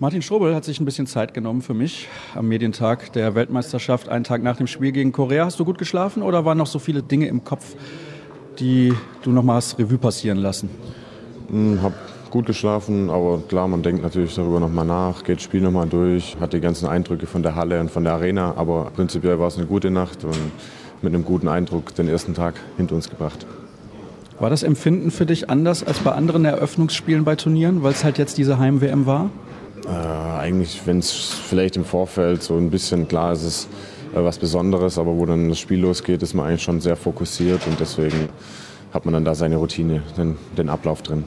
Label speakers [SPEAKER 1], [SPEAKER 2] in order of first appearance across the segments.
[SPEAKER 1] Martin Strobel hat sich ein bisschen Zeit genommen für mich am Medientag der Weltmeisterschaft, einen Tag nach dem Spiel gegen Korea. Hast du gut geschlafen oder waren noch so viele Dinge im Kopf, die du noch mal hast Revue passieren lassen?
[SPEAKER 2] Hm, hab gut geschlafen, aber klar, man denkt natürlich darüber nochmal nach, geht das Spiel nochmal durch, hat die ganzen Eindrücke von der Halle und von der Arena, aber prinzipiell war es eine gute Nacht und mit einem guten Eindruck den ersten Tag hinter uns gebracht.
[SPEAKER 1] War das Empfinden für dich anders als bei anderen Eröffnungsspielen bei Turnieren, weil es halt jetzt diese Heim-WM war?
[SPEAKER 2] Äh, eigentlich, wenn es vielleicht im Vorfeld so ein bisschen klar ist, ist äh, was Besonderes, aber wo dann das Spiel losgeht, ist man eigentlich schon sehr fokussiert und deswegen hat man dann da seine Routine, den, den Ablauf drin.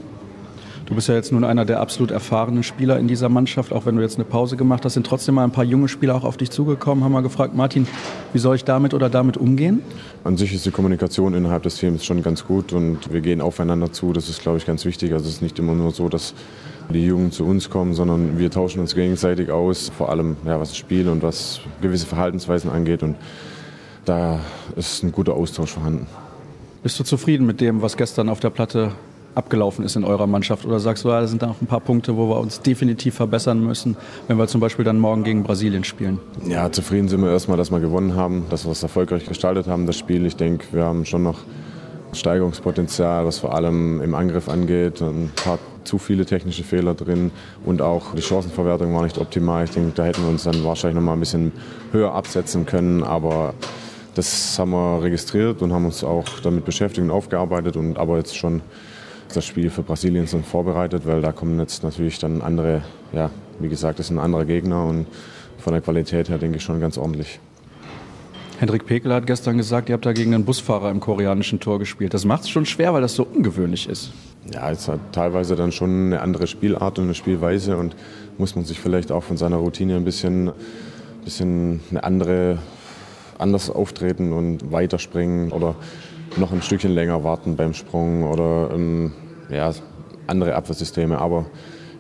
[SPEAKER 1] Du bist ja jetzt nun einer der absolut erfahrenen Spieler in dieser Mannschaft, auch wenn du jetzt eine Pause gemacht hast. Sind trotzdem mal ein paar junge Spieler auch auf dich zugekommen, haben mal gefragt, Martin, wie soll ich damit oder damit umgehen?
[SPEAKER 2] An sich ist die Kommunikation innerhalb des Teams schon ganz gut und wir gehen aufeinander zu. Das ist, glaube ich, ganz wichtig. Also es ist nicht immer nur so, dass die Jungen zu uns kommen, sondern wir tauschen uns gegenseitig aus, vor allem ja, was das Spiel und was gewisse Verhaltensweisen angeht. Und da ist ein guter Austausch vorhanden.
[SPEAKER 1] Bist du zufrieden mit dem, was gestern auf der Platte abgelaufen ist in eurer Mannschaft? Oder sagst du, da sind da noch ein paar Punkte, wo wir uns definitiv verbessern müssen, wenn wir zum Beispiel dann morgen gegen Brasilien spielen?
[SPEAKER 2] Ja, zufrieden sind wir erstmal, dass wir gewonnen haben, dass wir es erfolgreich gestaltet haben, das Spiel. Ich denke, wir haben schon noch Steigerungspotenzial, was vor allem im Angriff angeht. Ein paar zu viele technische Fehler drin und auch die Chancenverwertung war nicht optimal. Ich denke, da hätten wir uns dann wahrscheinlich noch mal ein bisschen höher absetzen können, aber das haben wir registriert und haben uns auch damit beschäftigt und aufgearbeitet und aber jetzt schon das Spiel für Brasilien sind vorbereitet, weil da kommen jetzt natürlich dann andere, ja, wie gesagt, das sind andere Gegner und von der Qualität her denke ich schon ganz ordentlich.
[SPEAKER 1] Hendrik Pekel hat gestern gesagt, ihr habt da gegen einen Busfahrer im koreanischen Tor gespielt. Das macht es schon schwer, weil das so ungewöhnlich ist.
[SPEAKER 2] Ja, es hat teilweise dann schon eine andere Spielart und eine Spielweise und muss man sich vielleicht auch von seiner Routine ein bisschen, bisschen eine andere, anders auftreten und weiterspringen oder noch ein Stückchen länger warten beim Sprung oder ähm, ja, andere Abwehrsysteme. Aber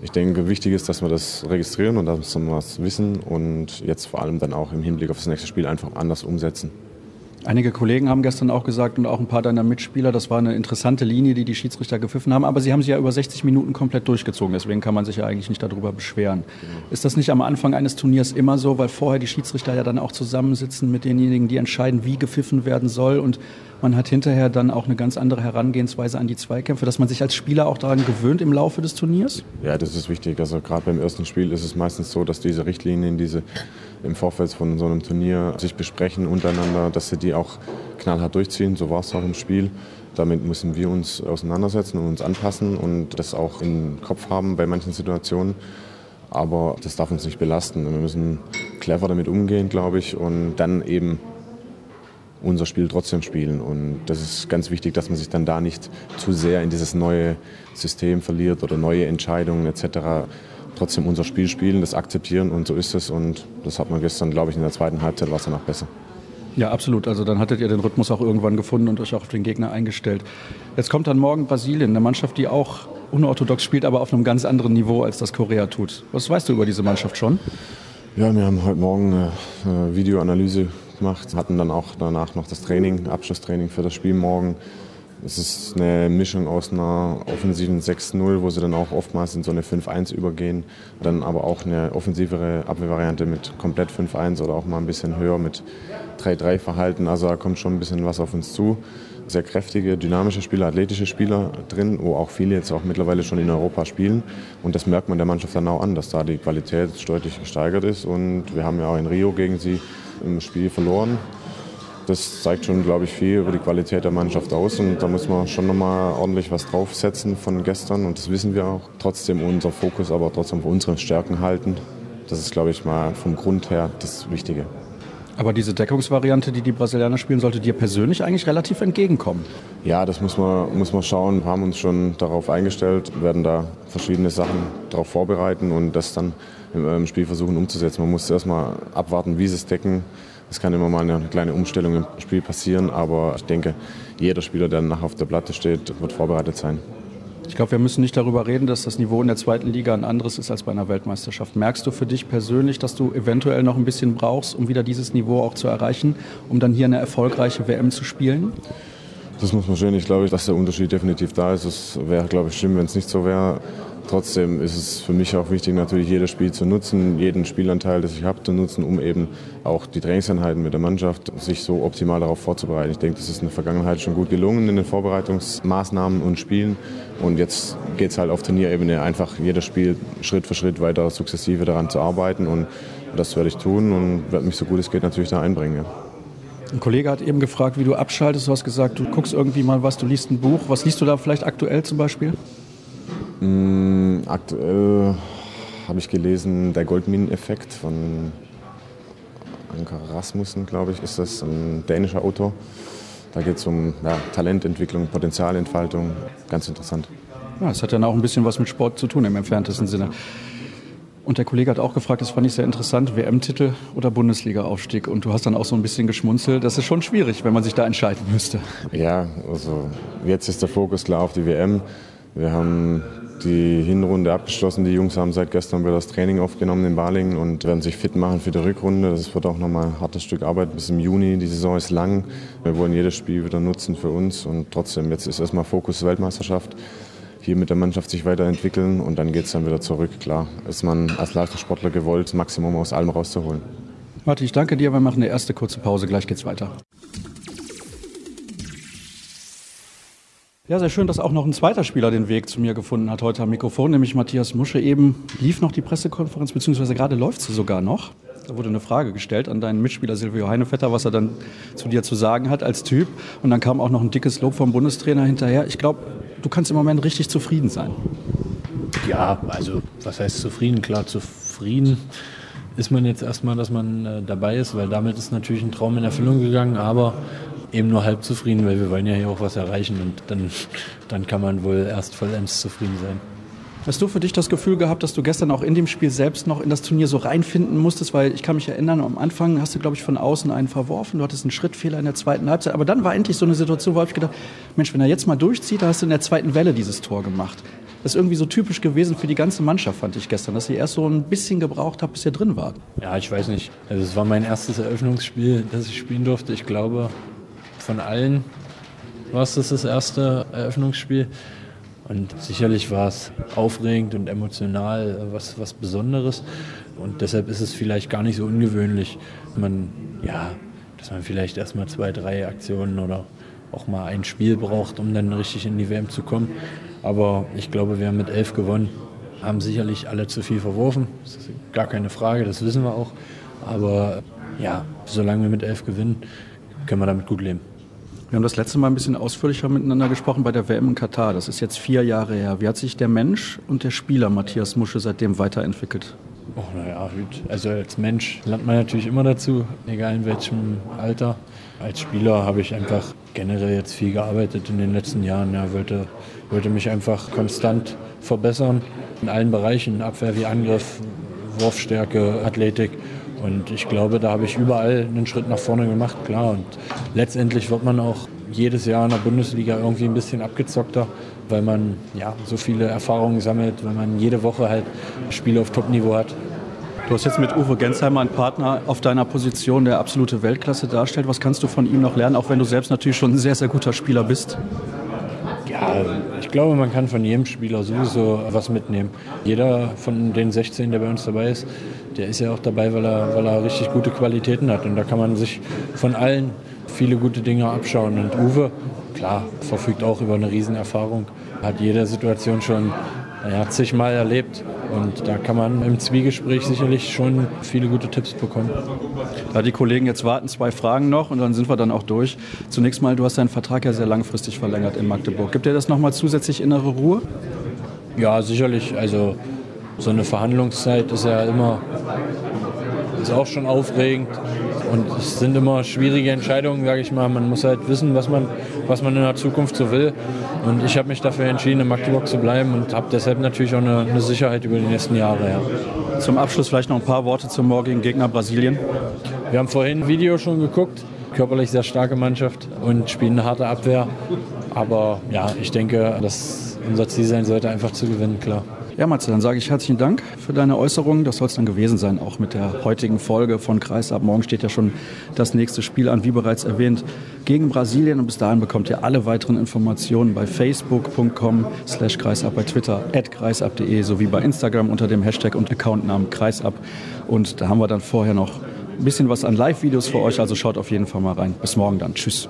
[SPEAKER 2] ich denke, wichtig ist, dass wir das registrieren und dass wir das wissen und jetzt vor allem dann auch im Hinblick auf das nächste Spiel einfach anders umsetzen.
[SPEAKER 1] Einige Kollegen haben gestern auch gesagt und auch ein paar deiner Mitspieler, das war eine interessante Linie, die die Schiedsrichter gepfiffen haben, aber sie haben sie ja über 60 Minuten komplett durchgezogen, deswegen kann man sich ja eigentlich nicht darüber beschweren. Ist das nicht am Anfang eines Turniers immer so, weil vorher die Schiedsrichter ja dann auch zusammensitzen mit denjenigen, die entscheiden, wie gepfiffen werden soll? Und man hat hinterher dann auch eine ganz andere Herangehensweise an die Zweikämpfe, dass man sich als Spieler auch daran gewöhnt im Laufe des Turniers?
[SPEAKER 2] Ja, das ist wichtig. Also gerade beim ersten Spiel ist es meistens so, dass diese Richtlinien, diese im Vorfeld von so einem Turnier sich besprechen untereinander, dass sie die auch knallhart durchziehen. So war es auch im Spiel. Damit müssen wir uns auseinandersetzen und uns anpassen und das auch im Kopf haben bei manchen Situationen. Aber das darf uns nicht belasten. Wir müssen clever damit umgehen, glaube ich, und dann eben unser Spiel trotzdem spielen. Und das ist ganz wichtig, dass man sich dann da nicht zu sehr in dieses neue System verliert oder neue Entscheidungen etc. Trotzdem unser Spiel spielen, das akzeptieren und so ist es. Und das hat man gestern, glaube ich, in der zweiten Halbzeit war es dann auch besser.
[SPEAKER 1] Ja, absolut. Also dann hattet ihr den Rhythmus auch irgendwann gefunden und euch auch auf den Gegner eingestellt. Jetzt kommt dann morgen Brasilien, eine Mannschaft, die auch unorthodox spielt, aber auf einem ganz anderen Niveau, als das Korea tut. Was weißt du über diese Mannschaft schon?
[SPEAKER 2] Ja, wir haben heute Morgen eine Videoanalyse gemacht, hatten dann auch danach noch das Training, Abschlusstraining für das Spiel morgen. Es ist eine Mischung aus einer offensiven 6-0, wo sie dann auch oftmals in so eine 5-1 übergehen. Dann aber auch eine offensivere Abwehrvariante mit komplett 5-1 oder auch mal ein bisschen höher mit 3-3 Verhalten. Also da kommt schon ein bisschen was auf uns zu. Sehr kräftige, dynamische Spieler, athletische Spieler drin, wo auch viele jetzt auch mittlerweile schon in Europa spielen. Und das merkt man der Mannschaft dann auch an, dass da die Qualität deutlich gesteigert ist. Und wir haben ja auch in Rio gegen sie im Spiel verloren. Das zeigt schon, glaube ich, viel über die Qualität der Mannschaft aus und da muss man schon nochmal ordentlich was draufsetzen von gestern und das wissen wir auch. Trotzdem unser Fokus, aber trotzdem unsere Stärken halten. Das ist, glaube ich, mal vom Grund her das Wichtige.
[SPEAKER 1] Aber diese Deckungsvariante, die die Brasilianer spielen, sollte dir persönlich eigentlich relativ entgegenkommen.
[SPEAKER 2] Ja, das muss man, muss man schauen. Wir haben uns schon darauf eingestellt, werden da verschiedene Sachen darauf vorbereiten und das dann im Spiel versuchen umzusetzen. Man muss erstmal abwarten, wie sie es decken. Es kann immer mal eine kleine Umstellung im Spiel passieren, aber ich denke, jeder Spieler, der nachher auf der Platte steht, wird vorbereitet sein.
[SPEAKER 1] Ich glaube, wir müssen nicht darüber reden, dass das Niveau in der zweiten Liga ein anderes ist als bei einer Weltmeisterschaft. Merkst du für dich persönlich, dass du eventuell noch ein bisschen brauchst, um wieder dieses Niveau auch zu erreichen, um dann hier eine erfolgreiche WM zu spielen?
[SPEAKER 2] Das muss man sehen. Ich glaube, dass der Unterschied definitiv da ist. Es wäre, glaube ich, schlimm, wenn es nicht so wäre. Trotzdem ist es für mich auch wichtig, natürlich jedes Spiel zu nutzen, jeden Spielanteil, das ich habe, zu nutzen, um eben auch die Trainingseinheiten mit der Mannschaft sich so optimal darauf vorzubereiten. Ich denke, das ist in der Vergangenheit schon gut gelungen in den Vorbereitungsmaßnahmen und Spielen. Und jetzt geht es halt auf Turnierebene einfach jedes Spiel Schritt für Schritt weiter sukzessive daran zu arbeiten. Und das werde ich tun und werde mich so gut es geht natürlich da einbringen.
[SPEAKER 1] Ein Kollege hat eben gefragt, wie du abschaltest. Du hast gesagt, du guckst irgendwie mal was, du liest ein Buch. Was liest du da vielleicht aktuell zum Beispiel?
[SPEAKER 2] Mm, aktuell habe ich gelesen Der Goldmineneffekt von Anker Rasmussen, glaube ich, ist das, ein dänischer Autor. Da geht es um ja, Talententwicklung, Potenzialentfaltung. Ganz interessant.
[SPEAKER 1] Ja, das hat dann auch ein bisschen was mit Sport zu tun im entferntesten Sinne. Und der Kollege hat auch gefragt, das fand ich sehr interessant, WM-Titel oder Bundesliga-Aufstieg. Und du hast dann auch so ein bisschen geschmunzelt. Das ist schon schwierig, wenn man sich da entscheiden müsste.
[SPEAKER 2] Ja, also jetzt ist der Fokus klar auf die WM. Wir haben die Hinrunde abgeschlossen. Die Jungs haben seit gestern wieder das Training aufgenommen in Balingen und werden sich fit machen für die Rückrunde. Das wird auch nochmal ein hartes Stück Arbeit bis im Juni. Die Saison ist lang. Wir wollen jedes Spiel wieder nutzen für uns und trotzdem, jetzt ist erstmal Fokus Weltmeisterschaft. Hier mit der Mannschaft sich weiterentwickeln und dann geht es dann wieder zurück. Klar, ist man als Leistungssportler gewollt, Maximum aus allem rauszuholen.
[SPEAKER 1] Martin, ich danke dir. Wir machen eine erste kurze Pause. Gleich geht's weiter. Ja, sehr schön, dass auch noch ein zweiter Spieler den Weg zu mir gefunden hat heute am Mikrofon, nämlich Matthias Musche. Eben lief noch die Pressekonferenz, beziehungsweise gerade läuft sie sogar noch. Da wurde eine Frage gestellt an deinen Mitspieler Silvio Heinevetter, was er dann zu dir zu sagen hat als Typ. Und dann kam auch noch ein dickes Lob vom Bundestrainer hinterher. Ich glaube, du kannst im Moment richtig zufrieden sein.
[SPEAKER 3] Ja, also was heißt zufrieden? Klar, zufrieden ist man jetzt erstmal, dass man äh, dabei ist, weil damit ist natürlich ein Traum in Erfüllung gegangen, aber eben nur halb zufrieden, weil wir wollen ja hier auch was erreichen und dann, dann kann man wohl erst vollends zufrieden sein.
[SPEAKER 1] Hast du für dich das Gefühl gehabt, dass du gestern auch in dem Spiel selbst noch in das Turnier so reinfinden musstest? Weil ich kann mich erinnern, am Anfang hast du, glaube ich, von außen einen verworfen. Du hattest einen Schrittfehler in der zweiten Halbzeit. Aber dann war endlich so eine Situation, wo ich gedacht Mensch, wenn er jetzt mal durchzieht, da hast du in der zweiten Welle dieses Tor gemacht. Das ist irgendwie so typisch gewesen für die ganze Mannschaft, fand ich gestern, dass sie erst so ein bisschen gebraucht hat, bis ihr drin wart.
[SPEAKER 3] Ja, ich weiß nicht. Also es war mein erstes Eröffnungsspiel, das ich spielen durfte. Ich glaube, von allen war es das, erste Eröffnungsspiel. Und sicherlich war es aufregend und emotional was, was Besonderes. Und deshalb ist es vielleicht gar nicht so ungewöhnlich, man, ja, dass man vielleicht erstmal zwei, drei Aktionen oder auch mal ein Spiel braucht, um dann richtig in die WM zu kommen. Aber ich glaube, wir haben mit elf gewonnen, haben sicherlich alle zu viel verworfen. Das ist gar keine Frage, das wissen wir auch. Aber ja, solange wir mit elf gewinnen, können wir damit gut leben.
[SPEAKER 1] Wir haben das letzte Mal ein bisschen ausführlicher miteinander gesprochen bei der WM in Katar. Das ist jetzt vier Jahre her. Wie hat sich der Mensch und der Spieler Matthias Musche seitdem weiterentwickelt?
[SPEAKER 3] Oh, naja. Also als Mensch lernt man natürlich immer dazu, egal in welchem Alter. Als Spieler habe ich einfach generell jetzt viel gearbeitet in den letzten Jahren. Ja, wollte, wollte mich einfach konstant verbessern in allen Bereichen, Abwehr wie Angriff, Wurfstärke, Athletik. Und ich glaube, da habe ich überall einen Schritt nach vorne gemacht, klar. Und letztendlich wird man auch jedes Jahr in der Bundesliga irgendwie ein bisschen abgezockter, weil man ja so viele Erfahrungen sammelt, weil man jede Woche halt Spiele auf Top-Niveau hat.
[SPEAKER 1] Du hast jetzt mit Uwe Gensheimer einen Partner auf deiner Position, der absolute Weltklasse darstellt. Was kannst du von ihm noch lernen, auch wenn du selbst natürlich schon ein sehr, sehr guter Spieler bist?
[SPEAKER 3] Ja, ich glaube, man kann von jedem Spieler sowieso was mitnehmen. Jeder von den 16, der bei uns dabei ist, der ist ja auch dabei, weil er, weil er richtig gute Qualitäten hat. Und da kann man sich von allen viele gute Dinge abschauen. Und Uwe, klar, verfügt auch über eine Riesenerfahrung, hat jede Situation schon naja, zigmal erlebt. Und da kann man im Zwiegespräch sicherlich schon viele gute Tipps bekommen.
[SPEAKER 1] Da die Kollegen jetzt warten, zwei Fragen noch und dann sind wir dann auch durch. Zunächst mal, du hast deinen Vertrag ja sehr langfristig verlängert in Magdeburg. Gibt dir das nochmal zusätzlich innere Ruhe?
[SPEAKER 3] Ja, sicherlich. Also so eine Verhandlungszeit ist ja immer ist auch schon aufregend und es sind immer schwierige Entscheidungen, sage ich mal. Man muss halt wissen, was man, was man in der Zukunft so will. Und ich habe mich dafür entschieden, in Magdeburg zu bleiben und habe deshalb natürlich auch eine, eine, Sicherheit über die nächsten Jahre. Ja.
[SPEAKER 1] Zum Abschluss vielleicht noch ein paar Worte zum morgigen Gegner Brasilien.
[SPEAKER 3] Wir haben vorhin ein Video schon geguckt. Körperlich sehr starke Mannschaft und spielen eine harte Abwehr. Aber ja, ich denke, dass unser Ziel sein sollte, einfach zu gewinnen, klar.
[SPEAKER 1] Ja, Matze, dann sage ich herzlichen Dank für deine Äußerungen. Das soll es dann gewesen sein, auch mit der heutigen Folge von Kreisab. Morgen steht ja schon das nächste Spiel an, wie bereits erwähnt, gegen Brasilien. Und bis dahin bekommt ihr alle weiteren Informationen bei facebook.com slash kreisab, bei Twitter at kreisab.de sowie bei Instagram unter dem Hashtag und Accountnamen kreisab. Und da haben wir dann vorher noch ein bisschen was an Live-Videos für euch, also schaut auf jeden Fall mal rein. Bis morgen dann. Tschüss.